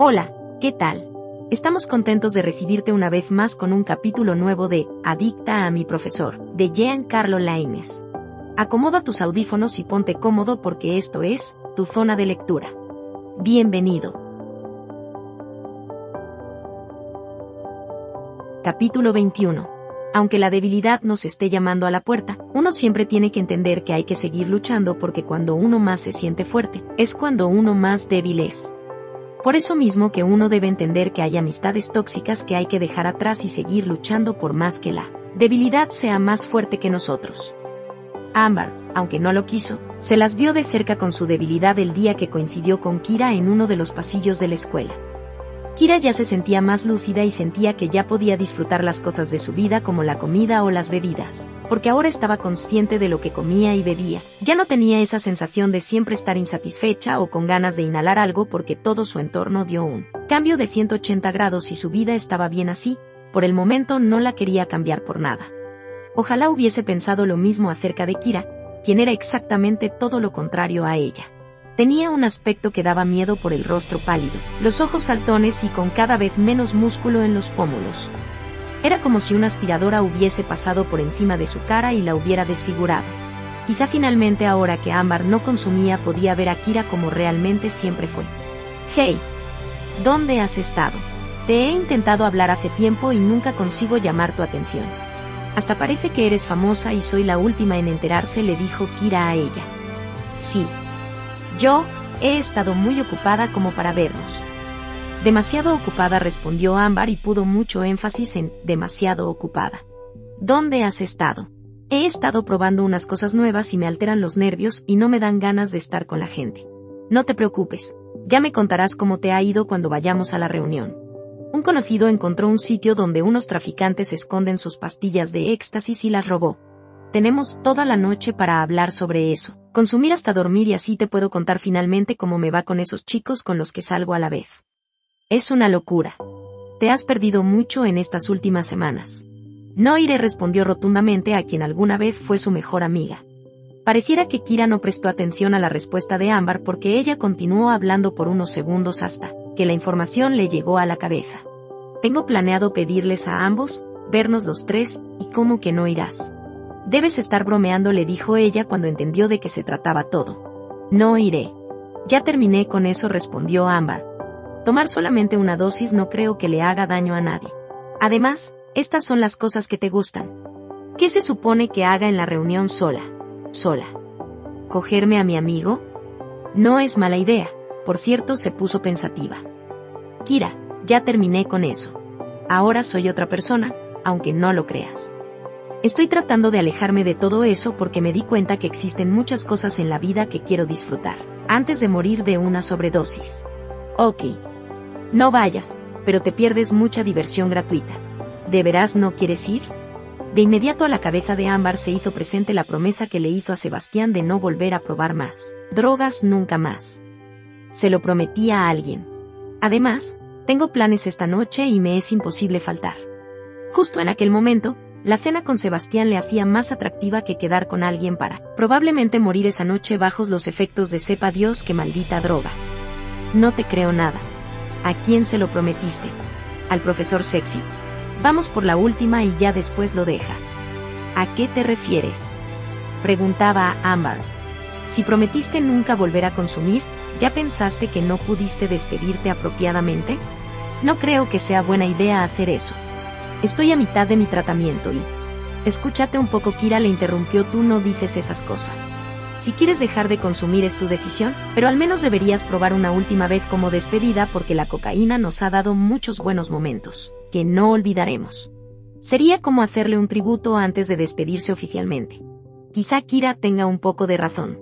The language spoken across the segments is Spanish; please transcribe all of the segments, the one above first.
Hola, ¿qué tal? Estamos contentos de recibirte una vez más con un capítulo nuevo de Adicta a mi profesor, de Giancarlo Laines. Acomoda tus audífonos y ponte cómodo porque esto es tu zona de lectura. Bienvenido. Capítulo 21. Aunque la debilidad nos esté llamando a la puerta, uno siempre tiene que entender que hay que seguir luchando porque cuando uno más se siente fuerte, es cuando uno más débil es. Por eso mismo que uno debe entender que hay amistades tóxicas que hay que dejar atrás y seguir luchando por más que la debilidad sea más fuerte que nosotros. Amber, aunque no lo quiso, se las vio de cerca con su debilidad el día que coincidió con Kira en uno de los pasillos de la escuela. Kira ya se sentía más lúcida y sentía que ya podía disfrutar las cosas de su vida como la comida o las bebidas, porque ahora estaba consciente de lo que comía y bebía. Ya no tenía esa sensación de siempre estar insatisfecha o con ganas de inhalar algo porque todo su entorno dio un cambio de 180 grados y su vida estaba bien así, por el momento no la quería cambiar por nada. Ojalá hubiese pensado lo mismo acerca de Kira, quien era exactamente todo lo contrario a ella. Tenía un aspecto que daba miedo por el rostro pálido, los ojos saltones y con cada vez menos músculo en los pómulos. Era como si una aspiradora hubiese pasado por encima de su cara y la hubiera desfigurado. Quizá finalmente ahora que Ámbar no consumía podía ver a Kira como realmente siempre fue. Hey, ¿dónde has estado? Te he intentado hablar hace tiempo y nunca consigo llamar tu atención. Hasta parece que eres famosa y soy la última en enterarse, le dijo Kira a ella. Sí, yo, he estado muy ocupada como para vernos. Demasiado ocupada respondió Ámbar y pudo mucho énfasis en demasiado ocupada. ¿Dónde has estado? He estado probando unas cosas nuevas y me alteran los nervios y no me dan ganas de estar con la gente. No te preocupes, ya me contarás cómo te ha ido cuando vayamos a la reunión. Un conocido encontró un sitio donde unos traficantes esconden sus pastillas de éxtasis y las robó. Tenemos toda la noche para hablar sobre eso consumir hasta dormir y así te puedo contar finalmente cómo me va con esos chicos con los que salgo a la vez. Es una locura. Te has perdido mucho en estas últimas semanas. No iré respondió rotundamente a quien alguna vez fue su mejor amiga. Pareciera que Kira no prestó atención a la respuesta de Ámbar porque ella continuó hablando por unos segundos hasta que la información le llegó a la cabeza. Tengo planeado pedirles a ambos, vernos los tres, y cómo que no irás. Debes estar bromeando, le dijo ella cuando entendió de qué se trataba todo. No iré. Ya terminé con eso, respondió Ámbar. Tomar solamente una dosis no creo que le haga daño a nadie. Además, estas son las cosas que te gustan. ¿Qué se supone que haga en la reunión sola? Sola. ¿Cogerme a mi amigo? No es mala idea. Por cierto, se puso pensativa. Kira, ya terminé con eso. Ahora soy otra persona, aunque no lo creas. Estoy tratando de alejarme de todo eso porque me di cuenta que existen muchas cosas en la vida que quiero disfrutar, antes de morir de una sobredosis. Ok. No vayas, pero te pierdes mucha diversión gratuita. ¿De veras no quieres ir? De inmediato a la cabeza de Ámbar se hizo presente la promesa que le hizo a Sebastián de no volver a probar más. Drogas nunca más. Se lo prometía a alguien. Además, tengo planes esta noche y me es imposible faltar. Justo en aquel momento, la cena con Sebastián le hacía más atractiva que quedar con alguien para, probablemente morir esa noche bajos los efectos de sepa Dios que maldita droga. No te creo nada. ¿A quién se lo prometiste? Al profesor sexy. Vamos por la última y ya después lo dejas. ¿A qué te refieres? Preguntaba a Amber. Si prometiste nunca volver a consumir, ¿ya pensaste que no pudiste despedirte apropiadamente? No creo que sea buena idea hacer eso. Estoy a mitad de mi tratamiento y... Escúchate un poco, Kira le interrumpió, tú no dices esas cosas. Si quieres dejar de consumir es tu decisión, pero al menos deberías probar una última vez como despedida porque la cocaína nos ha dado muchos buenos momentos, que no olvidaremos. Sería como hacerle un tributo antes de despedirse oficialmente. Quizá Kira tenga un poco de razón.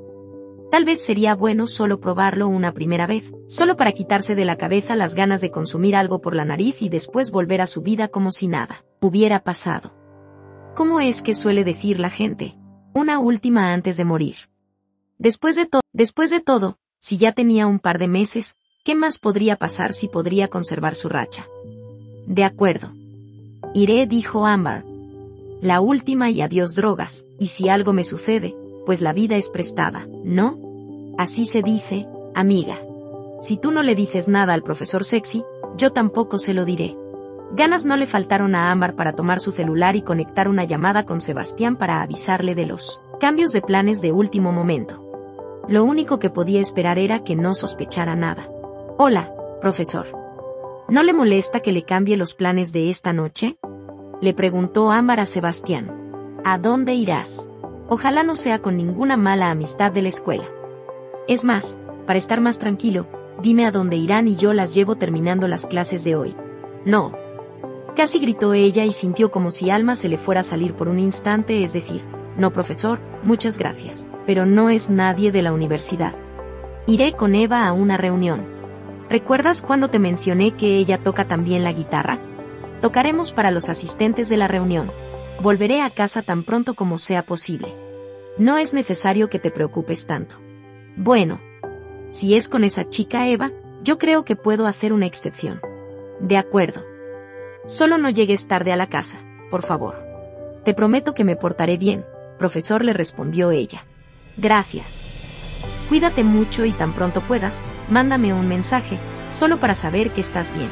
Tal vez sería bueno solo probarlo una primera vez, solo para quitarse de la cabeza las ganas de consumir algo por la nariz y después volver a su vida como si nada hubiera pasado. ¿Cómo es que suele decir la gente? Una última antes de morir. Después de todo, después de todo, si ya tenía un par de meses, ¿qué más podría pasar si podría conservar su racha? De acuerdo. Iré, dijo Amber. La última y adiós drogas, y si algo me sucede, pues la vida es prestada, ¿no? Así se dice, amiga. Si tú no le dices nada al profesor sexy, yo tampoco se lo diré. Ganas no le faltaron a Ámbar para tomar su celular y conectar una llamada con Sebastián para avisarle de los cambios de planes de último momento. Lo único que podía esperar era que no sospechara nada. Hola, profesor. ¿No le molesta que le cambie los planes de esta noche? Le preguntó Ámbar a Sebastián. ¿A dónde irás? Ojalá no sea con ninguna mala amistad de la escuela. Es más, para estar más tranquilo, dime a dónde irán y yo las llevo terminando las clases de hoy. No. Casi gritó ella y sintió como si Alma se le fuera a salir por un instante, es decir, no profesor, muchas gracias, pero no es nadie de la universidad. Iré con Eva a una reunión. ¿Recuerdas cuando te mencioné que ella toca también la guitarra? Tocaremos para los asistentes de la reunión. Volveré a casa tan pronto como sea posible. No es necesario que te preocupes tanto. Bueno. Si es con esa chica Eva, yo creo que puedo hacer una excepción. De acuerdo. Solo no llegues tarde a la casa, por favor. Te prometo que me portaré bien, profesor le respondió ella. Gracias. Cuídate mucho y tan pronto puedas, mándame un mensaje, solo para saber que estás bien.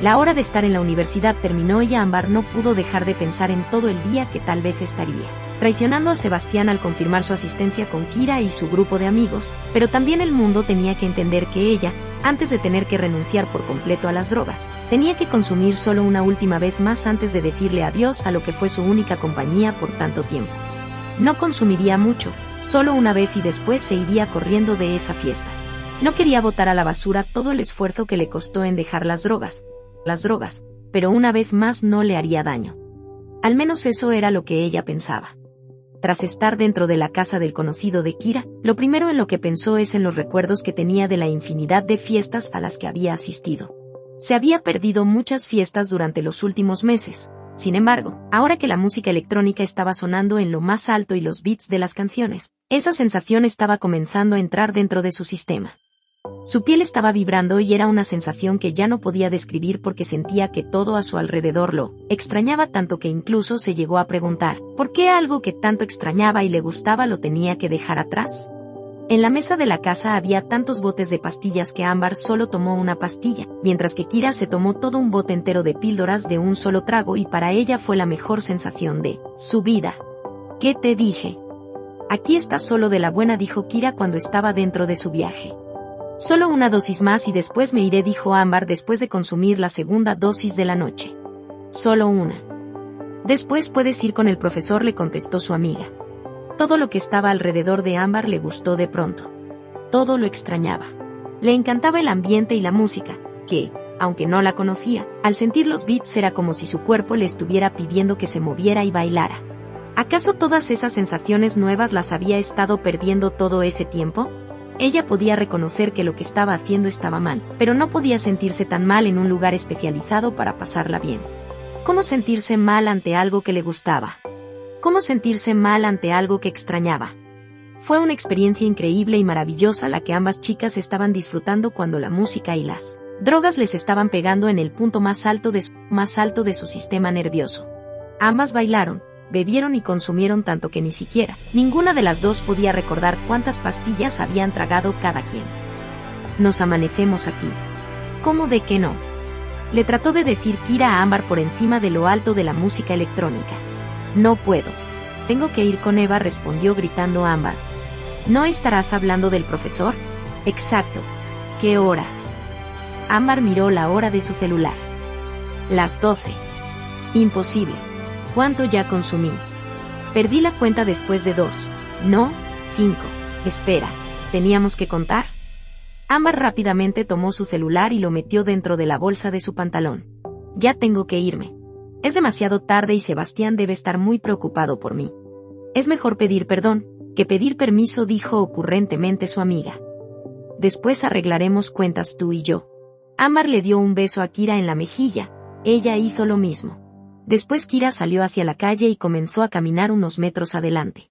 La hora de estar en la universidad terminó y Ámbar no pudo dejar de pensar en todo el día que tal vez estaría traicionando a Sebastián al confirmar su asistencia con Kira y su grupo de amigos, pero también el mundo tenía que entender que ella, antes de tener que renunciar por completo a las drogas, tenía que consumir solo una última vez más antes de decirle adiós a lo que fue su única compañía por tanto tiempo. No consumiría mucho, solo una vez y después se iría corriendo de esa fiesta. No quería botar a la basura todo el esfuerzo que le costó en dejar las drogas, las drogas, pero una vez más no le haría daño. Al menos eso era lo que ella pensaba. Tras estar dentro de la casa del conocido de Kira, lo primero en lo que pensó es en los recuerdos que tenía de la infinidad de fiestas a las que había asistido. Se había perdido muchas fiestas durante los últimos meses, sin embargo, ahora que la música electrónica estaba sonando en lo más alto y los beats de las canciones, esa sensación estaba comenzando a entrar dentro de su sistema. Su piel estaba vibrando y era una sensación que ya no podía describir porque sentía que todo a su alrededor lo extrañaba tanto que incluso se llegó a preguntar, ¿por qué algo que tanto extrañaba y le gustaba lo tenía que dejar atrás? En la mesa de la casa había tantos botes de pastillas que Ámbar solo tomó una pastilla, mientras que Kira se tomó todo un bote entero de píldoras de un solo trago y para ella fue la mejor sensación de su vida. ¿Qué te dije? Aquí está solo de la buena, dijo Kira cuando estaba dentro de su viaje. Solo una dosis más y después me iré, dijo Ámbar después de consumir la segunda dosis de la noche. Solo una. Después puedes ir con el profesor, le contestó su amiga. Todo lo que estaba alrededor de Ámbar le gustó de pronto. Todo lo extrañaba. Le encantaba el ambiente y la música, que, aunque no la conocía, al sentir los beats era como si su cuerpo le estuviera pidiendo que se moviera y bailara. ¿Acaso todas esas sensaciones nuevas las había estado perdiendo todo ese tiempo? Ella podía reconocer que lo que estaba haciendo estaba mal, pero no podía sentirse tan mal en un lugar especializado para pasarla bien. ¿Cómo sentirse mal ante algo que le gustaba? Cómo sentirse mal ante algo que extrañaba. Fue una experiencia increíble y maravillosa la que ambas chicas estaban disfrutando cuando la música y las drogas les estaban pegando en el punto más alto de su, sistema nervioso. Ambas bailaron, bebieron y consumieron tanto que ni siquiera ninguna de las dos podía recordar cuántas pastillas habían tragado cada quien. Nos amanecemos aquí. ¿Cómo de que no? Le trató de decir Kira a Ámbar por encima de lo alto de la música electrónica. No puedo. Tengo que ir con Eva, respondió gritando Ámbar. ¿No estarás hablando del profesor? Exacto. ¿Qué horas? Ámbar miró la hora de su celular. Las doce. Imposible. ¿Cuánto ya consumí? Perdí la cuenta después de dos. No, cinco. Espera, ¿teníamos que contar? Ámbar rápidamente tomó su celular y lo metió dentro de la bolsa de su pantalón. Ya tengo que irme. Es demasiado tarde y Sebastián debe estar muy preocupado por mí. Es mejor pedir perdón, que pedir permiso, dijo ocurrentemente su amiga. Después arreglaremos cuentas tú y yo. Amar le dio un beso a Kira en la mejilla, ella hizo lo mismo. Después Kira salió hacia la calle y comenzó a caminar unos metros adelante.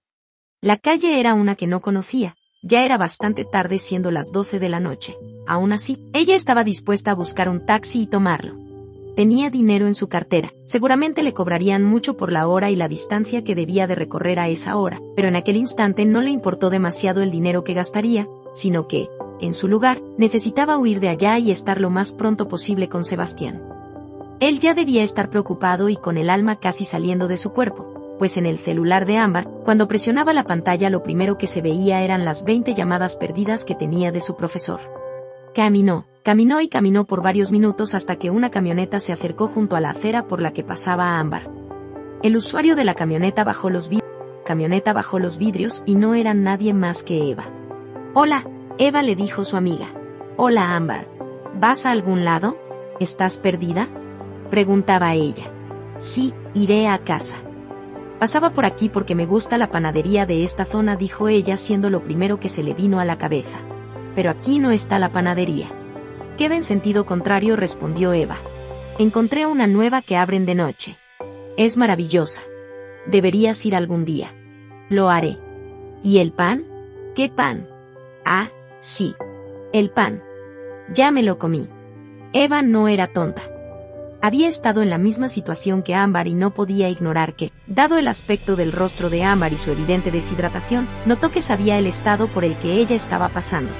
La calle era una que no conocía, ya era bastante tarde siendo las 12 de la noche. Aún así, ella estaba dispuesta a buscar un taxi y tomarlo. Tenía dinero en su cartera, seguramente le cobrarían mucho por la hora y la distancia que debía de recorrer a esa hora, pero en aquel instante no le importó demasiado el dinero que gastaría, sino que, en su lugar, necesitaba huir de allá y estar lo más pronto posible con Sebastián. Él ya debía estar preocupado y con el alma casi saliendo de su cuerpo, pues en el celular de Ámbar, cuando presionaba la pantalla lo primero que se veía eran las 20 llamadas perdidas que tenía de su profesor. Caminó, caminó y caminó por varios minutos hasta que una camioneta se acercó junto a la acera por la que pasaba Ámbar. El usuario de la camioneta bajó los vidrios, camioneta bajó los vidrios y no era nadie más que Eva. Hola, Eva le dijo su amiga. Hola Ámbar. ¿Vas a algún lado? ¿Estás perdida? Preguntaba ella. Sí, iré a casa. Pasaba por aquí porque me gusta la panadería de esta zona, dijo ella siendo lo primero que se le vino a la cabeza. Pero aquí no está la panadería. Queda en sentido contrario, respondió Eva. Encontré una nueva que abren de noche. Es maravillosa. Deberías ir algún día. Lo haré. ¿Y el pan? ¿Qué pan? Ah, sí. El pan. Ya me lo comí. Eva no era tonta. Había estado en la misma situación que Ámbar y no podía ignorar que, dado el aspecto del rostro de Ámbar y su evidente deshidratación, notó que sabía el estado por el que ella estaba pasando.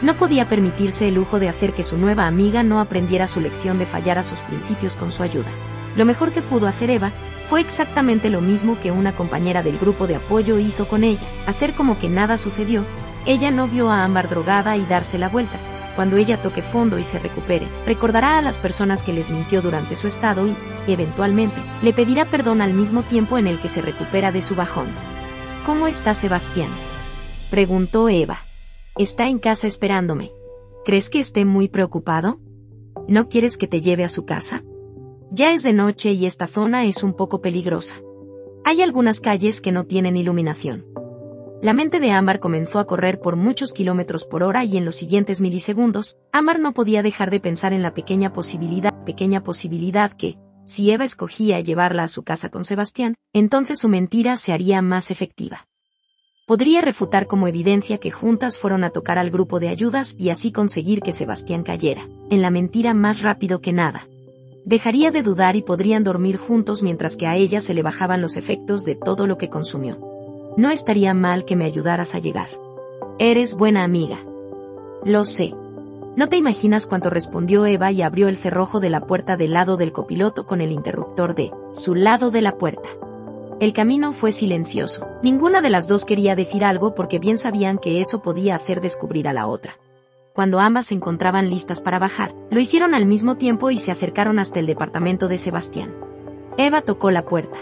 No podía permitirse el lujo de hacer que su nueva amiga no aprendiera su lección de fallar a sus principios con su ayuda. Lo mejor que pudo hacer Eva fue exactamente lo mismo que una compañera del grupo de apoyo hizo con ella, hacer como que nada sucedió. Ella no vio a Ámbar drogada y darse la vuelta, cuando ella toque fondo y se recupere, recordará a las personas que les mintió durante su estado y, eventualmente, le pedirá perdón al mismo tiempo en el que se recupera de su bajón. ¿Cómo está Sebastián? preguntó Eva. Está en casa esperándome. ¿Crees que esté muy preocupado? ¿No quieres que te lleve a su casa? Ya es de noche y esta zona es un poco peligrosa. Hay algunas calles que no tienen iluminación. La mente de Amar comenzó a correr por muchos kilómetros por hora y en los siguientes milisegundos, Amar no podía dejar de pensar en la pequeña posibilidad, pequeña posibilidad que, si Eva escogía llevarla a su casa con Sebastián, entonces su mentira se haría más efectiva. Podría refutar como evidencia que juntas fueron a tocar al grupo de ayudas y así conseguir que Sebastián cayera, en la mentira más rápido que nada. Dejaría de dudar y podrían dormir juntos mientras que a ella se le bajaban los efectos de todo lo que consumió. No estaría mal que me ayudaras a llegar. Eres buena amiga. Lo sé. No te imaginas cuánto respondió Eva y abrió el cerrojo de la puerta del lado del copiloto con el interruptor de su lado de la puerta. El camino fue silencioso. Ninguna de las dos quería decir algo porque bien sabían que eso podía hacer descubrir a la otra. Cuando ambas se encontraban listas para bajar, lo hicieron al mismo tiempo y se acercaron hasta el departamento de Sebastián. Eva tocó la puerta.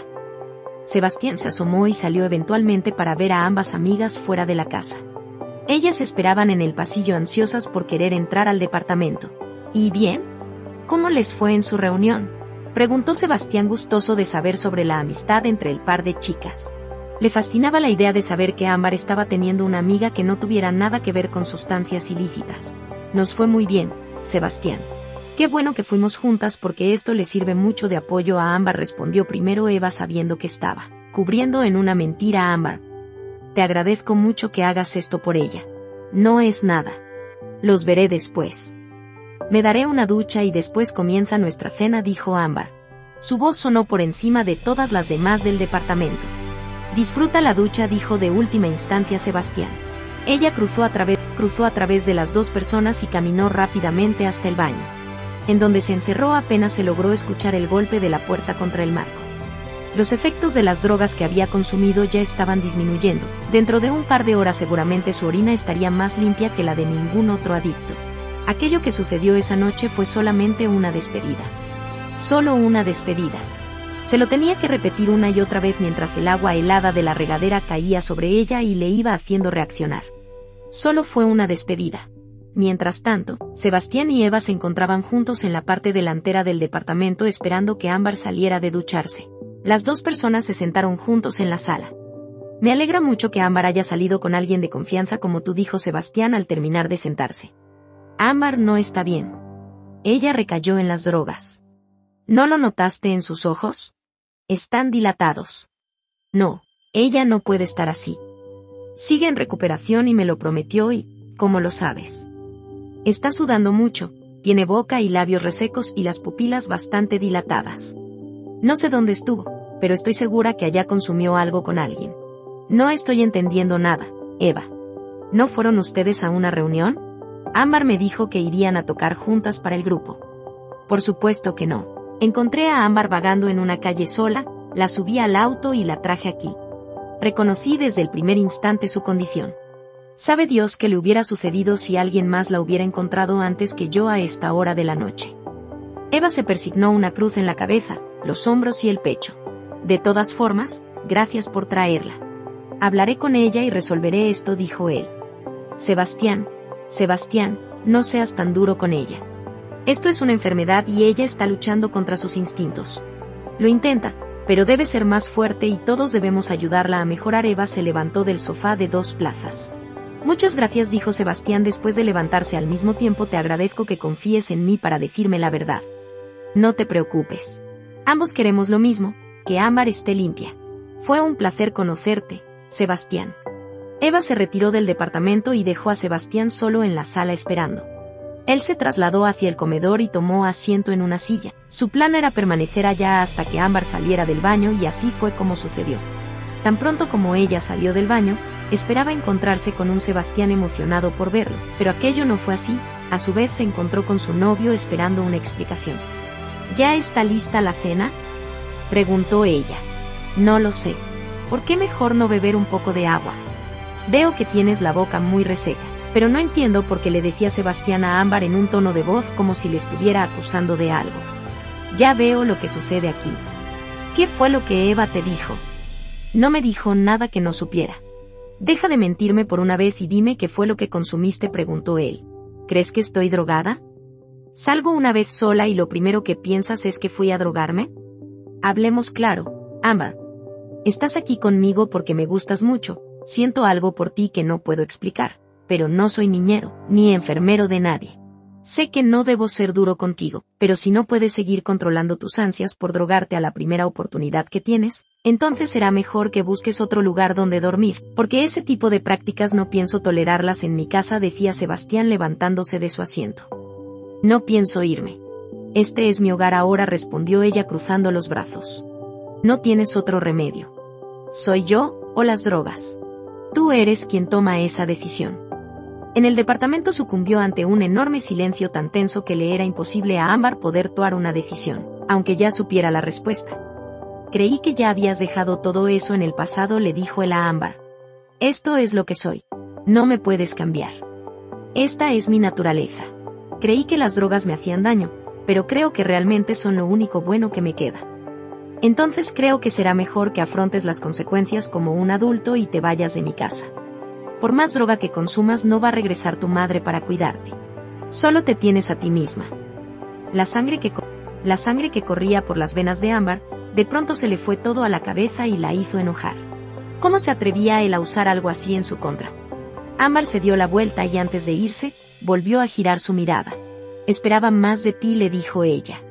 Sebastián se asomó y salió eventualmente para ver a ambas amigas fuera de la casa. Ellas esperaban en el pasillo ansiosas por querer entrar al departamento. ¿Y bien? ¿Cómo les fue en su reunión? Preguntó Sebastián gustoso de saber sobre la amistad entre el par de chicas. Le fascinaba la idea de saber que Ámbar estaba teniendo una amiga que no tuviera nada que ver con sustancias ilícitas. Nos fue muy bien, Sebastián. Qué bueno que fuimos juntas porque esto le sirve mucho de apoyo a Ámbar, respondió primero Eva sabiendo que estaba, cubriendo en una mentira a Ámbar. Te agradezco mucho que hagas esto por ella. No es nada. Los veré después. Me daré una ducha y después comienza nuestra cena, dijo Ámbar. Su voz sonó por encima de todas las demás del departamento. Disfruta la ducha, dijo de última instancia Sebastián. Ella cruzó a, través, cruzó a través de las dos personas y caminó rápidamente hasta el baño en donde se encerró apenas se logró escuchar el golpe de la puerta contra el marco. Los efectos de las drogas que había consumido ya estaban disminuyendo. Dentro de un par de horas seguramente su orina estaría más limpia que la de ningún otro adicto. Aquello que sucedió esa noche fue solamente una despedida. Solo una despedida. Se lo tenía que repetir una y otra vez mientras el agua helada de la regadera caía sobre ella y le iba haciendo reaccionar. Solo fue una despedida. Mientras tanto, Sebastián y Eva se encontraban juntos en la parte delantera del departamento esperando que Ámbar saliera de ducharse. Las dos personas se sentaron juntos en la sala. Me alegra mucho que Ámbar haya salido con alguien de confianza como tú dijo Sebastián al terminar de sentarse. Ámbar no está bien. Ella recayó en las drogas. ¿No lo notaste en sus ojos? Están dilatados. No, ella no puede estar así. Sigue en recuperación y me lo prometió y, ¿cómo lo sabes? Está sudando mucho, tiene boca y labios resecos y las pupilas bastante dilatadas. No sé dónde estuvo, pero estoy segura que allá consumió algo con alguien. No estoy entendiendo nada, Eva. ¿No fueron ustedes a una reunión? Ámbar me dijo que irían a tocar juntas para el grupo. Por supuesto que no. Encontré a Ámbar vagando en una calle sola, la subí al auto y la traje aquí. Reconocí desde el primer instante su condición. Sabe Dios que le hubiera sucedido si alguien más la hubiera encontrado antes que yo a esta hora de la noche. Eva se persignó una cruz en la cabeza, los hombros y el pecho. De todas formas, gracias por traerla. Hablaré con ella y resolveré esto, dijo él. Sebastián, Sebastián, no seas tan duro con ella. Esto es una enfermedad y ella está luchando contra sus instintos. Lo intenta, pero debe ser más fuerte y todos debemos ayudarla a mejorar. Eva se levantó del sofá de dos plazas. Muchas gracias, dijo Sebastián después de levantarse al mismo tiempo. Te agradezco que confíes en mí para decirme la verdad. No te preocupes. Ambos queremos lo mismo, que Ámbar esté limpia. Fue un placer conocerte, Sebastián. Eva se retiró del departamento y dejó a Sebastián solo en la sala esperando. Él se trasladó hacia el comedor y tomó asiento en una silla. Su plan era permanecer allá hasta que Ámbar saliera del baño y así fue como sucedió. Tan pronto como ella salió del baño, esperaba encontrarse con un Sebastián emocionado por verlo, pero aquello no fue así, a su vez se encontró con su novio esperando una explicación. ¿Ya está lista la cena? preguntó ella. No lo sé. ¿Por qué mejor no beber un poco de agua? Veo que tienes la boca muy reseca pero no entiendo por qué le decía Sebastián a Ámbar en un tono de voz como si le estuviera acusando de algo. Ya veo lo que sucede aquí. ¿Qué fue lo que Eva te dijo? No me dijo nada que no supiera. Deja de mentirme por una vez y dime qué fue lo que consumiste, preguntó él. ¿Crees que estoy drogada? Salgo una vez sola y lo primero que piensas es que fui a drogarme? Hablemos claro, Ámbar. Estás aquí conmigo porque me gustas mucho, siento algo por ti que no puedo explicar pero no soy niñero, ni enfermero de nadie. Sé que no debo ser duro contigo, pero si no puedes seguir controlando tus ansias por drogarte a la primera oportunidad que tienes, entonces será mejor que busques otro lugar donde dormir, porque ese tipo de prácticas no pienso tolerarlas en mi casa, decía Sebastián levantándose de su asiento. No pienso irme. Este es mi hogar ahora, respondió ella cruzando los brazos. No tienes otro remedio. ¿Soy yo o las drogas? Tú eres quien toma esa decisión. En el departamento sucumbió ante un enorme silencio tan tenso que le era imposible a Ámbar poder tomar una decisión, aunque ya supiera la respuesta. Creí que ya habías dejado todo eso en el pasado, le dijo él a Ámbar. Esto es lo que soy. No me puedes cambiar. Esta es mi naturaleza. Creí que las drogas me hacían daño, pero creo que realmente son lo único bueno que me queda. Entonces creo que será mejor que afrontes las consecuencias como un adulto y te vayas de mi casa. Por más droga que consumas no va a regresar tu madre para cuidarte. Solo te tienes a ti misma. La sangre que, la sangre que corría por las venas de Ámbar, de pronto se le fue todo a la cabeza y la hizo enojar. ¿Cómo se atrevía él a usar algo así en su contra? Ámbar se dio la vuelta y antes de irse, volvió a girar su mirada. Esperaba más de ti, le dijo ella.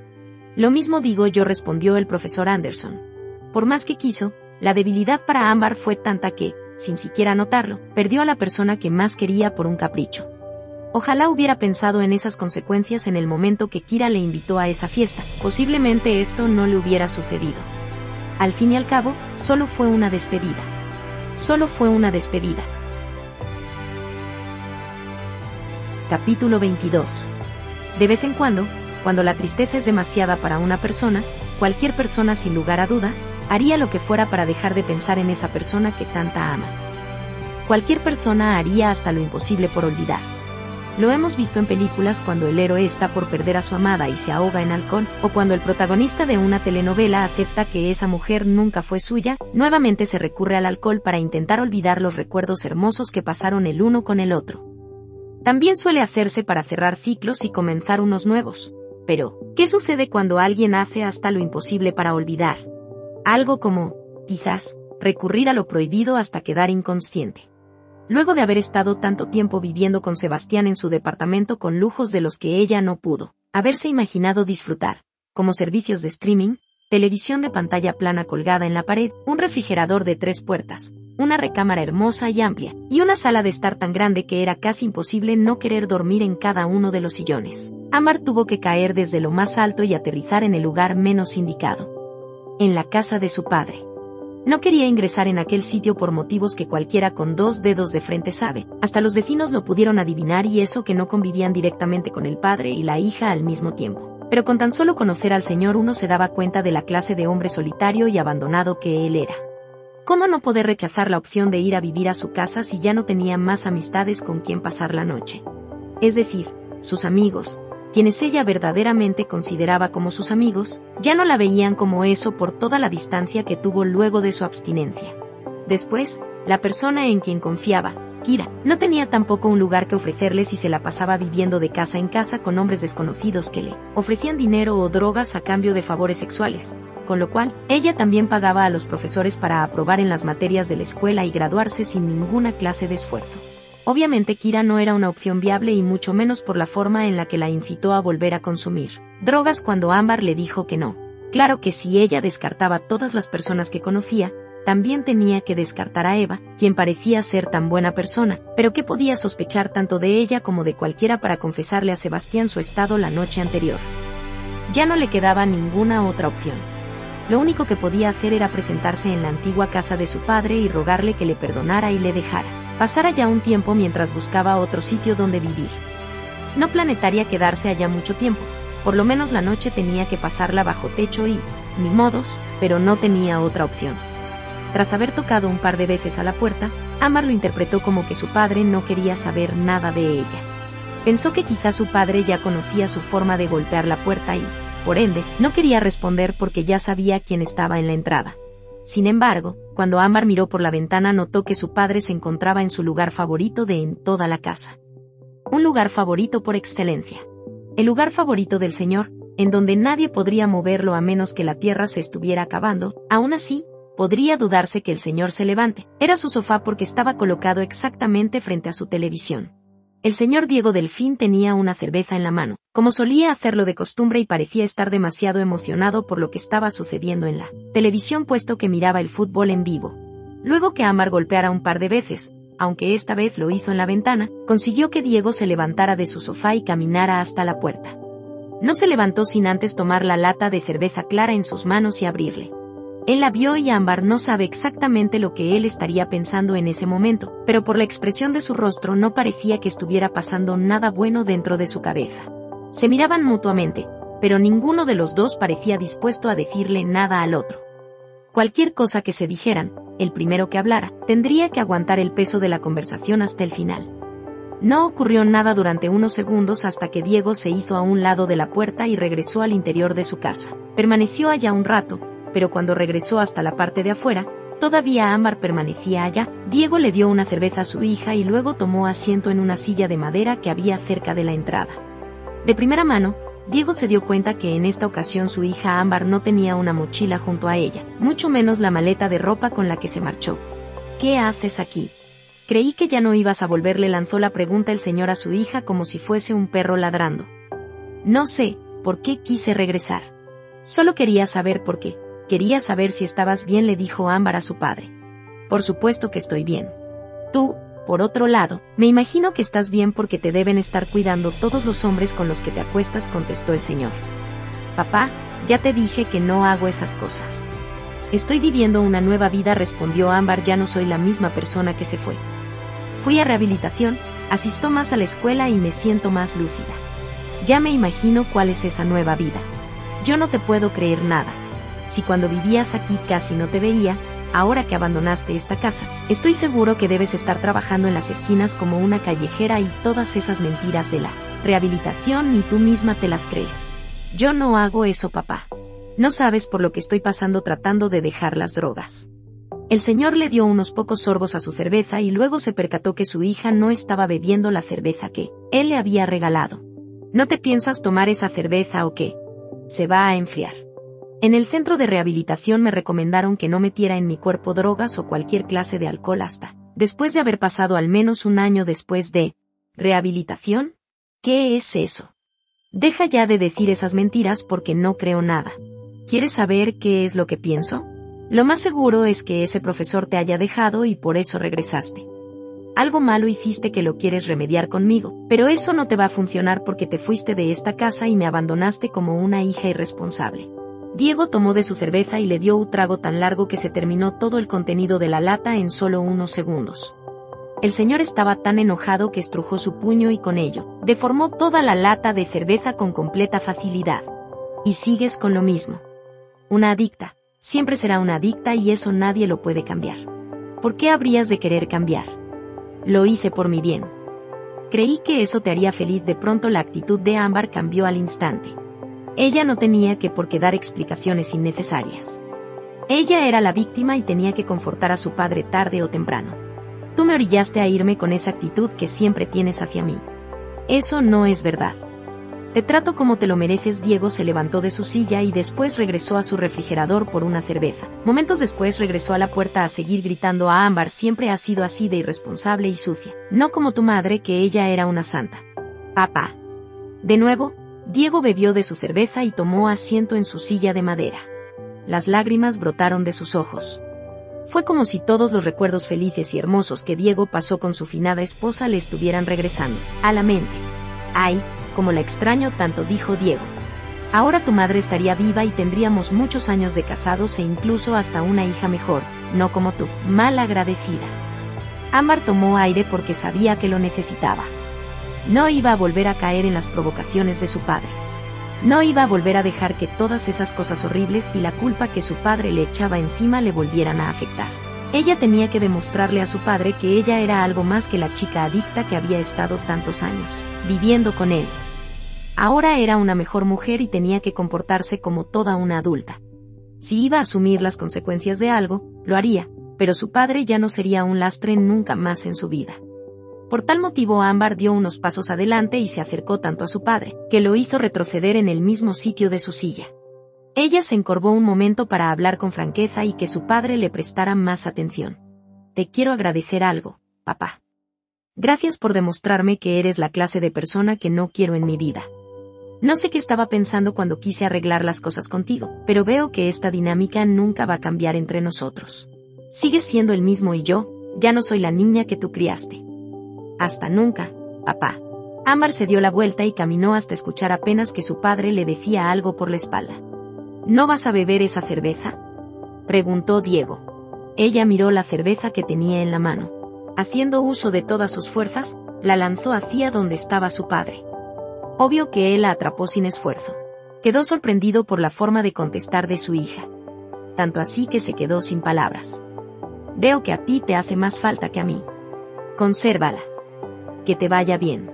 Lo mismo digo yo, respondió el profesor Anderson. Por más que quiso, la debilidad para Ámbar fue tanta que, sin siquiera notarlo, perdió a la persona que más quería por un capricho. Ojalá hubiera pensado en esas consecuencias en el momento que Kira le invitó a esa fiesta, posiblemente esto no le hubiera sucedido. Al fin y al cabo, solo fue una despedida. Solo fue una despedida. Capítulo 22. De vez en cuando, cuando la tristeza es demasiada para una persona, cualquier persona sin lugar a dudas, haría lo que fuera para dejar de pensar en esa persona que tanta ama. Cualquier persona haría hasta lo imposible por olvidar. Lo hemos visto en películas cuando el héroe está por perder a su amada y se ahoga en alcohol, o cuando el protagonista de una telenovela acepta que esa mujer nunca fue suya, nuevamente se recurre al alcohol para intentar olvidar los recuerdos hermosos que pasaron el uno con el otro. También suele hacerse para cerrar ciclos y comenzar unos nuevos. Pero, ¿qué sucede cuando alguien hace hasta lo imposible para olvidar? Algo como, quizás, recurrir a lo prohibido hasta quedar inconsciente. Luego de haber estado tanto tiempo viviendo con Sebastián en su departamento con lujos de los que ella no pudo, haberse imaginado disfrutar, como servicios de streaming, televisión de pantalla plana colgada en la pared, un refrigerador de tres puertas, una recámara hermosa y amplia, y una sala de estar tan grande que era casi imposible no querer dormir en cada uno de los sillones. Amar tuvo que caer desde lo más alto y aterrizar en el lugar menos indicado. En la casa de su padre. No quería ingresar en aquel sitio por motivos que cualquiera con dos dedos de frente sabe. Hasta los vecinos lo pudieron adivinar y eso que no convivían directamente con el padre y la hija al mismo tiempo. Pero con tan solo conocer al señor uno se daba cuenta de la clase de hombre solitario y abandonado que él era. ¿Cómo no poder rechazar la opción de ir a vivir a su casa si ya no tenía más amistades con quien pasar la noche? Es decir, sus amigos, quienes ella verdaderamente consideraba como sus amigos, ya no la veían como eso por toda la distancia que tuvo luego de su abstinencia. Después, la persona en quien confiaba, Kira, no tenía tampoco un lugar que ofrecerle si se la pasaba viviendo de casa en casa con hombres desconocidos que le ofrecían dinero o drogas a cambio de favores sexuales, con lo cual, ella también pagaba a los profesores para aprobar en las materias de la escuela y graduarse sin ninguna clase de esfuerzo. Obviamente Kira no era una opción viable y mucho menos por la forma en la que la incitó a volver a consumir drogas cuando Ámbar le dijo que no. Claro que si ella descartaba todas las personas que conocía, también tenía que descartar a Eva, quien parecía ser tan buena persona, pero que podía sospechar tanto de ella como de cualquiera para confesarle a Sebastián su estado la noche anterior. Ya no le quedaba ninguna otra opción. Lo único que podía hacer era presentarse en la antigua casa de su padre y rogarle que le perdonara y le dejara pasara ya un tiempo mientras buscaba otro sitio donde vivir. No planetaría quedarse allá mucho tiempo, por lo menos la noche tenía que pasarla bajo techo y, ni modos, pero no tenía otra opción. Tras haber tocado un par de veces a la puerta, Amar lo interpretó como que su padre no quería saber nada de ella. Pensó que quizá su padre ya conocía su forma de golpear la puerta y, por ende, no quería responder porque ya sabía quién estaba en la entrada. Sin embargo, cuando Amar miró por la ventana notó que su padre se encontraba en su lugar favorito de en toda la casa. Un lugar favorito por excelencia. El lugar favorito del Señor, en donde nadie podría moverlo a menos que la tierra se estuviera acabando, aún así, podría dudarse que el Señor se levante. Era su sofá porque estaba colocado exactamente frente a su televisión. El señor Diego Delfín tenía una cerveza en la mano, como solía hacerlo de costumbre y parecía estar demasiado emocionado por lo que estaba sucediendo en la televisión puesto que miraba el fútbol en vivo. Luego que Amar golpeara un par de veces, aunque esta vez lo hizo en la ventana, consiguió que Diego se levantara de su sofá y caminara hasta la puerta. No se levantó sin antes tomar la lata de cerveza clara en sus manos y abrirle. Él la vio y Ámbar no sabe exactamente lo que él estaría pensando en ese momento, pero por la expresión de su rostro no parecía que estuviera pasando nada bueno dentro de su cabeza. Se miraban mutuamente, pero ninguno de los dos parecía dispuesto a decirle nada al otro. Cualquier cosa que se dijeran, el primero que hablara, tendría que aguantar el peso de la conversación hasta el final. No ocurrió nada durante unos segundos hasta que Diego se hizo a un lado de la puerta y regresó al interior de su casa. Permaneció allá un rato, pero cuando regresó hasta la parte de afuera, todavía Ámbar permanecía allá, Diego le dio una cerveza a su hija y luego tomó asiento en una silla de madera que había cerca de la entrada. De primera mano, Diego se dio cuenta que en esta ocasión su hija Ámbar no tenía una mochila junto a ella, mucho menos la maleta de ropa con la que se marchó. ¿Qué haces aquí? Creí que ya no ibas a volver, le lanzó la pregunta el señor a su hija como si fuese un perro ladrando. No sé, por qué quise regresar. Solo quería saber por qué. Quería saber si estabas bien, le dijo Ámbar a su padre. Por supuesto que estoy bien. Tú, por otro lado, me imagino que estás bien porque te deben estar cuidando todos los hombres con los que te acuestas, contestó el señor. Papá, ya te dije que no hago esas cosas. Estoy viviendo una nueva vida, respondió Ámbar, ya no soy la misma persona que se fue. Fui a rehabilitación, asisto más a la escuela y me siento más lúcida. Ya me imagino cuál es esa nueva vida. Yo no te puedo creer nada si cuando vivías aquí casi no te veía, ahora que abandonaste esta casa, estoy seguro que debes estar trabajando en las esquinas como una callejera y todas esas mentiras de la rehabilitación ni tú misma te las crees. Yo no hago eso, papá. No sabes por lo que estoy pasando tratando de dejar las drogas. El señor le dio unos pocos sorbos a su cerveza y luego se percató que su hija no estaba bebiendo la cerveza que él le había regalado. ¿No te piensas tomar esa cerveza o qué? Se va a enfriar. En el centro de rehabilitación me recomendaron que no metiera en mi cuerpo drogas o cualquier clase de alcohol hasta, después de haber pasado al menos un año después de... ¿Rehabilitación? ¿Qué es eso? Deja ya de decir esas mentiras porque no creo nada. ¿Quieres saber qué es lo que pienso? Lo más seguro es que ese profesor te haya dejado y por eso regresaste. Algo malo hiciste que lo quieres remediar conmigo, pero eso no te va a funcionar porque te fuiste de esta casa y me abandonaste como una hija irresponsable. Diego tomó de su cerveza y le dio un trago tan largo que se terminó todo el contenido de la lata en solo unos segundos. El señor estaba tan enojado que estrujó su puño y con ello, deformó toda la lata de cerveza con completa facilidad. Y sigues con lo mismo. Una adicta, siempre será una adicta y eso nadie lo puede cambiar. ¿Por qué habrías de querer cambiar? Lo hice por mi bien. Creí que eso te haría feliz. De pronto la actitud de Ámbar cambió al instante. Ella no tenía que por qué dar explicaciones innecesarias. Ella era la víctima y tenía que confortar a su padre tarde o temprano. Tú me orillaste a irme con esa actitud que siempre tienes hacia mí. Eso no es verdad. Te trato como te lo mereces. Diego se levantó de su silla y después regresó a su refrigerador por una cerveza. Momentos después regresó a la puerta a seguir gritando a Ámbar siempre ha sido así de irresponsable y sucia. No como tu madre que ella era una santa. Papá. De nuevo, Diego bebió de su cerveza y tomó asiento en su silla de madera. Las lágrimas brotaron de sus ojos. Fue como si todos los recuerdos felices y hermosos que Diego pasó con su finada esposa le estuvieran regresando a la mente. Ay, como la extraño tanto, dijo Diego. Ahora tu madre estaría viva y tendríamos muchos años de casados e incluso hasta una hija mejor, no como tú, mal agradecida. Ámbar tomó aire porque sabía que lo necesitaba. No iba a volver a caer en las provocaciones de su padre. No iba a volver a dejar que todas esas cosas horribles y la culpa que su padre le echaba encima le volvieran a afectar. Ella tenía que demostrarle a su padre que ella era algo más que la chica adicta que había estado tantos años, viviendo con él. Ahora era una mejor mujer y tenía que comportarse como toda una adulta. Si iba a asumir las consecuencias de algo, lo haría, pero su padre ya no sería un lastre nunca más en su vida. Por tal motivo Ámbar dio unos pasos adelante y se acercó tanto a su padre, que lo hizo retroceder en el mismo sitio de su silla. Ella se encorvó un momento para hablar con franqueza y que su padre le prestara más atención. Te quiero agradecer algo, papá. Gracias por demostrarme que eres la clase de persona que no quiero en mi vida. No sé qué estaba pensando cuando quise arreglar las cosas contigo, pero veo que esta dinámica nunca va a cambiar entre nosotros. Sigues siendo el mismo y yo, ya no soy la niña que tú criaste. Hasta nunca, papá. Amar se dio la vuelta y caminó hasta escuchar apenas que su padre le decía algo por la espalda. ¿No vas a beber esa cerveza? preguntó Diego. Ella miró la cerveza que tenía en la mano. Haciendo uso de todas sus fuerzas, la lanzó hacia donde estaba su padre. Obvio que él la atrapó sin esfuerzo. Quedó sorprendido por la forma de contestar de su hija. Tanto así que se quedó sin palabras. Veo que a ti te hace más falta que a mí. Consérvala. Que te vaya bien.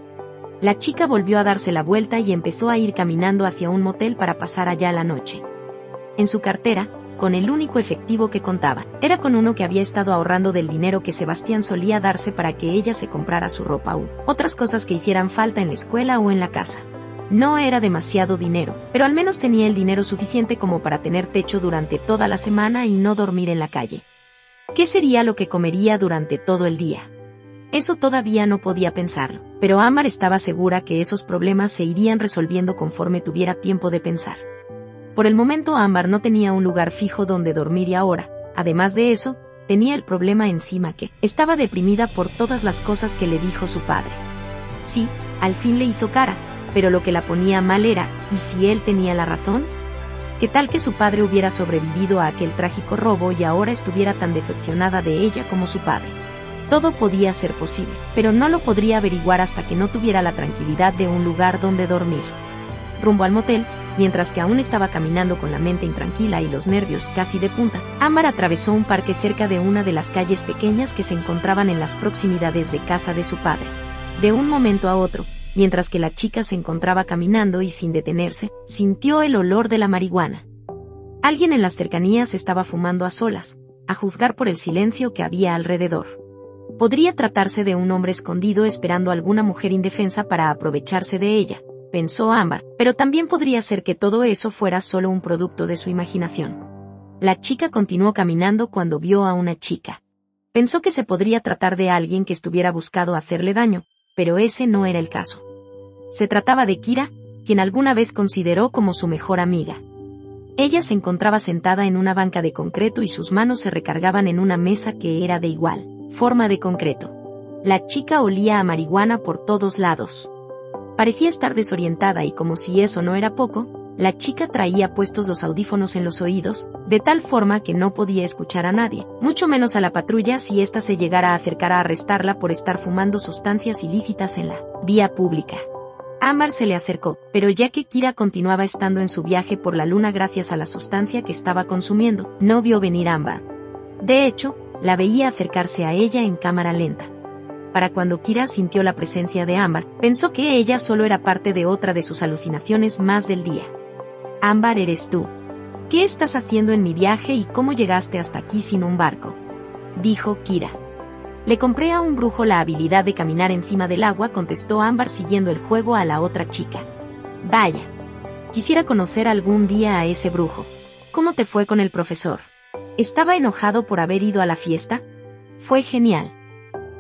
La chica volvió a darse la vuelta y empezó a ir caminando hacia un motel para pasar allá la noche. En su cartera, con el único efectivo que contaba. Era con uno que había estado ahorrando del dinero que Sebastián solía darse para que ella se comprara su ropa u otras cosas que hicieran falta en la escuela o en la casa. No era demasiado dinero, pero al menos tenía el dinero suficiente como para tener techo durante toda la semana y no dormir en la calle. ¿Qué sería lo que comería durante todo el día? Eso todavía no podía pensarlo, pero Amar estaba segura que esos problemas se irían resolviendo conforme tuviera tiempo de pensar. Por el momento Ámbar no tenía un lugar fijo donde dormir y ahora, además de eso, tenía el problema encima que estaba deprimida por todas las cosas que le dijo su padre. Sí, al fin le hizo cara, pero lo que la ponía mal era, ¿y si él tenía la razón? ¿Qué tal que su padre hubiera sobrevivido a aquel trágico robo y ahora estuviera tan decepcionada de ella como su padre? Todo podía ser posible, pero no lo podría averiguar hasta que no tuviera la tranquilidad de un lugar donde dormir. Rumbo al motel, Mientras que aún estaba caminando con la mente intranquila y los nervios casi de punta, Ámbar atravesó un parque cerca de una de las calles pequeñas que se encontraban en las proximidades de casa de su padre. De un momento a otro, mientras que la chica se encontraba caminando y sin detenerse, sintió el olor de la marihuana. Alguien en las cercanías estaba fumando a solas, a juzgar por el silencio que había alrededor. Podría tratarse de un hombre escondido esperando a alguna mujer indefensa para aprovecharse de ella, pensó Ámbar, pero también podría ser que todo eso fuera solo un producto de su imaginación. La chica continuó caminando cuando vio a una chica. Pensó que se podría tratar de alguien que estuviera buscado hacerle daño, pero ese no era el caso. Se trataba de Kira, quien alguna vez consideró como su mejor amiga. Ella se encontraba sentada en una banca de concreto y sus manos se recargaban en una mesa que era de igual forma de concreto. La chica olía a marihuana por todos lados. Parecía estar desorientada y como si eso no era poco, La chica traía puestos los audífonos en los oídos, de tal forma que no podía escuchar a nadie, mucho menos a la patrulla si ésta se llegara a acercar a arrestarla por estar fumando sustancias ilícitas en la vía pública. Amar se le acercó, pero ya que Kira continuaba estando en su viaje por la luna gracias a la sustancia que estaba consumiendo, no vio venir a Amber. De hecho, la veía acercarse a ella en cámara lenta. Para cuando Kira sintió la presencia de Amber, pensó que ella solo era parte de otra de sus alucinaciones más del día. Ámbar eres tú. ¿Qué estás haciendo en mi viaje y cómo llegaste hasta aquí sin un barco? Dijo Kira. Le compré a un brujo la habilidad de caminar encima del agua, contestó Ámbar siguiendo el juego a la otra chica. Vaya. Quisiera conocer algún día a ese brujo. ¿Cómo te fue con el profesor? ¿Estaba enojado por haber ido a la fiesta? Fue genial.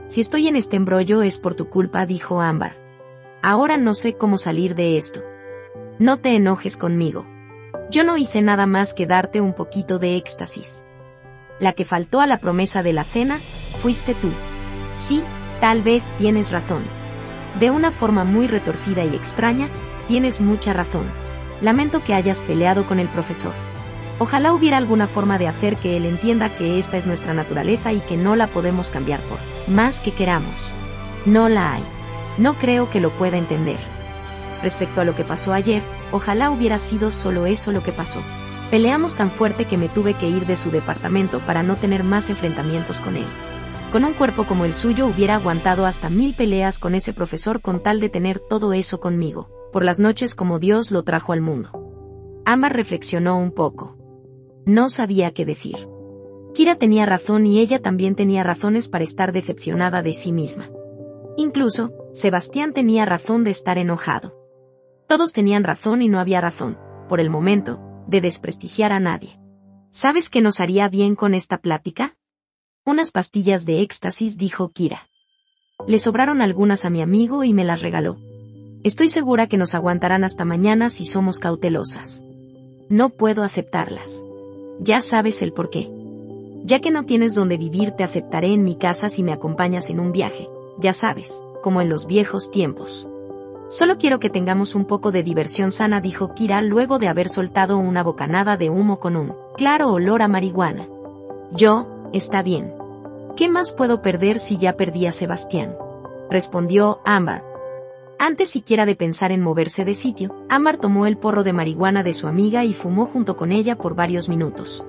Si estoy en este embrollo es por tu culpa, dijo Ámbar. Ahora no sé cómo salir de esto. No te enojes conmigo. Yo no hice nada más que darte un poquito de éxtasis. La que faltó a la promesa de la cena, fuiste tú. Sí, tal vez tienes razón. De una forma muy retorcida y extraña, tienes mucha razón. Lamento que hayas peleado con el profesor. Ojalá hubiera alguna forma de hacer que él entienda que esta es nuestra naturaleza y que no la podemos cambiar por más que queramos. No la hay. No creo que lo pueda entender. Respecto a lo que pasó ayer, ojalá hubiera sido solo eso lo que pasó. Peleamos tan fuerte que me tuve que ir de su departamento para no tener más enfrentamientos con él. Con un cuerpo como el suyo hubiera aguantado hasta mil peleas con ese profesor con tal de tener todo eso conmigo, por las noches como Dios lo trajo al mundo. Ama reflexionó un poco. No sabía qué decir. Kira tenía razón y ella también tenía razones para estar decepcionada de sí misma. Incluso, Sebastián tenía razón de estar enojado. Todos tenían razón y no había razón, por el momento, de desprestigiar a nadie. ¿Sabes qué nos haría bien con esta plática? Unas pastillas de éxtasis, dijo Kira. Le sobraron algunas a mi amigo y me las regaló. Estoy segura que nos aguantarán hasta mañana si somos cautelosas. No puedo aceptarlas. Ya sabes el por qué. Ya que no tienes donde vivir, te aceptaré en mi casa si me acompañas en un viaje, ya sabes, como en los viejos tiempos. Solo quiero que tengamos un poco de diversión sana, dijo Kira luego de haber soltado una bocanada de humo con un claro olor a marihuana. Yo, está bien. ¿Qué más puedo perder si ya perdí a Sebastián? Respondió Amber. Antes siquiera de pensar en moverse de sitio, Amber tomó el porro de marihuana de su amiga y fumó junto con ella por varios minutos.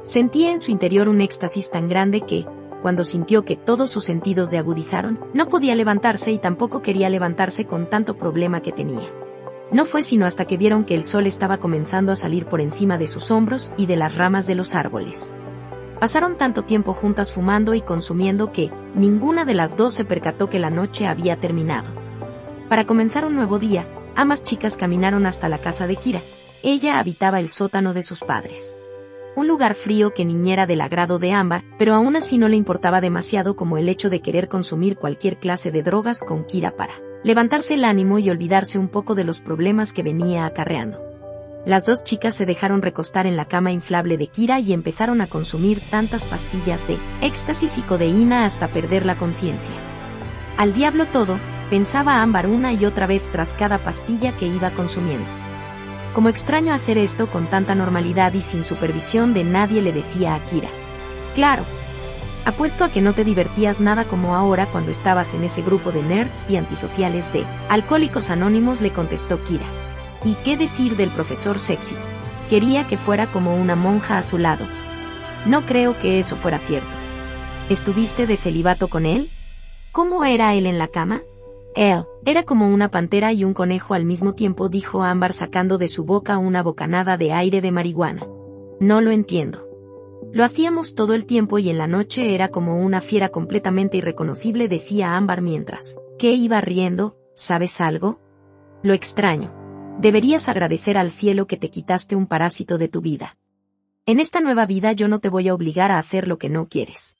Sentía en su interior un éxtasis tan grande que, cuando sintió que todos sus sentidos se agudizaron, no podía levantarse y tampoco quería levantarse con tanto problema que tenía. No fue sino hasta que vieron que el sol estaba comenzando a salir por encima de sus hombros y de las ramas de los árboles. Pasaron tanto tiempo juntas fumando y consumiendo que, ninguna de las dos se percató que la noche había terminado. Para comenzar un nuevo día, ambas chicas caminaron hasta la casa de Kira. Ella habitaba el sótano de sus padres un lugar frío que niñera del agrado de Ámbar, pero aún así no le importaba demasiado como el hecho de querer consumir cualquier clase de drogas con Kira para levantarse el ánimo y olvidarse un poco de los problemas que venía acarreando. Las dos chicas se dejaron recostar en la cama inflable de Kira y empezaron a consumir tantas pastillas de éxtasis y codeína hasta perder la conciencia. Al diablo todo, pensaba Ámbar una y otra vez tras cada pastilla que iba consumiendo. Como extraño hacer esto con tanta normalidad y sin supervisión de nadie le decía a Kira. Claro. Apuesto a que no te divertías nada como ahora cuando estabas en ese grupo de nerds y antisociales de Alcohólicos Anónimos le contestó Kira. ¿Y qué decir del profesor sexy? Quería que fuera como una monja a su lado. No creo que eso fuera cierto. ¿Estuviste de celibato con él? ¿Cómo era él en la cama? Él, era como una pantera y un conejo al mismo tiempo, dijo Ámbar sacando de su boca una bocanada de aire de marihuana. No lo entiendo. Lo hacíamos todo el tiempo y en la noche era como una fiera completamente irreconocible, decía Ámbar mientras. ¿Qué iba riendo? ¿Sabes algo? Lo extraño. Deberías agradecer al cielo que te quitaste un parásito de tu vida. En esta nueva vida yo no te voy a obligar a hacer lo que no quieres.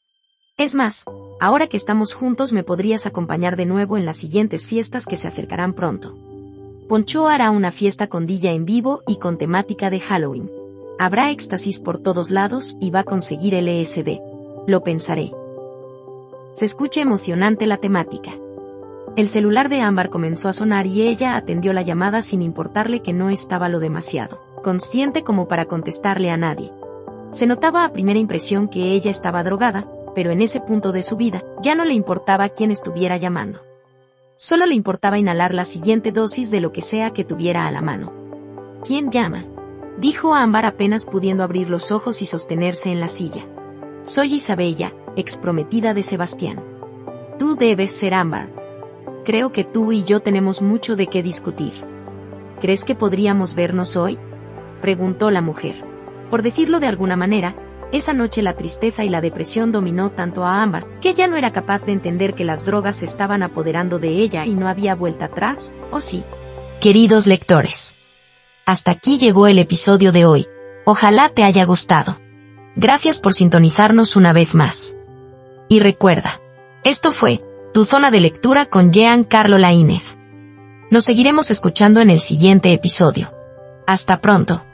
Es más, ahora que estamos juntos me podrías acompañar de nuevo en las siguientes fiestas que se acercarán pronto. Poncho hará una fiesta con Dilla en vivo y con temática de Halloween. Habrá éxtasis por todos lados y va a conseguir el ESD. Lo pensaré. Se escucha emocionante la temática. El celular de Ámbar comenzó a sonar y ella atendió la llamada sin importarle que no estaba lo demasiado consciente como para contestarle a nadie. Se notaba a primera impresión que ella estaba drogada, pero en ese punto de su vida ya no le importaba quién estuviera llamando. Solo le importaba inhalar la siguiente dosis de lo que sea que tuviera a la mano. ¿Quién llama? Dijo Ámbar apenas pudiendo abrir los ojos y sostenerse en la silla. Soy Isabella, exprometida de Sebastián. Tú debes ser Ámbar. Creo que tú y yo tenemos mucho de qué discutir. ¿Crees que podríamos vernos hoy? preguntó la mujer. Por decirlo de alguna manera, esa noche la tristeza y la depresión dominó tanto a Ámbar, que ya no era capaz de entender que las drogas se estaban apoderando de ella y no había vuelta atrás, ¿o sí? Queridos lectores. Hasta aquí llegó el episodio de hoy. Ojalá te haya gustado. Gracias por sintonizarnos una vez más. Y recuerda, esto fue, tu zona de lectura con Jean Carlo Laínez. Nos seguiremos escuchando en el siguiente episodio. Hasta pronto.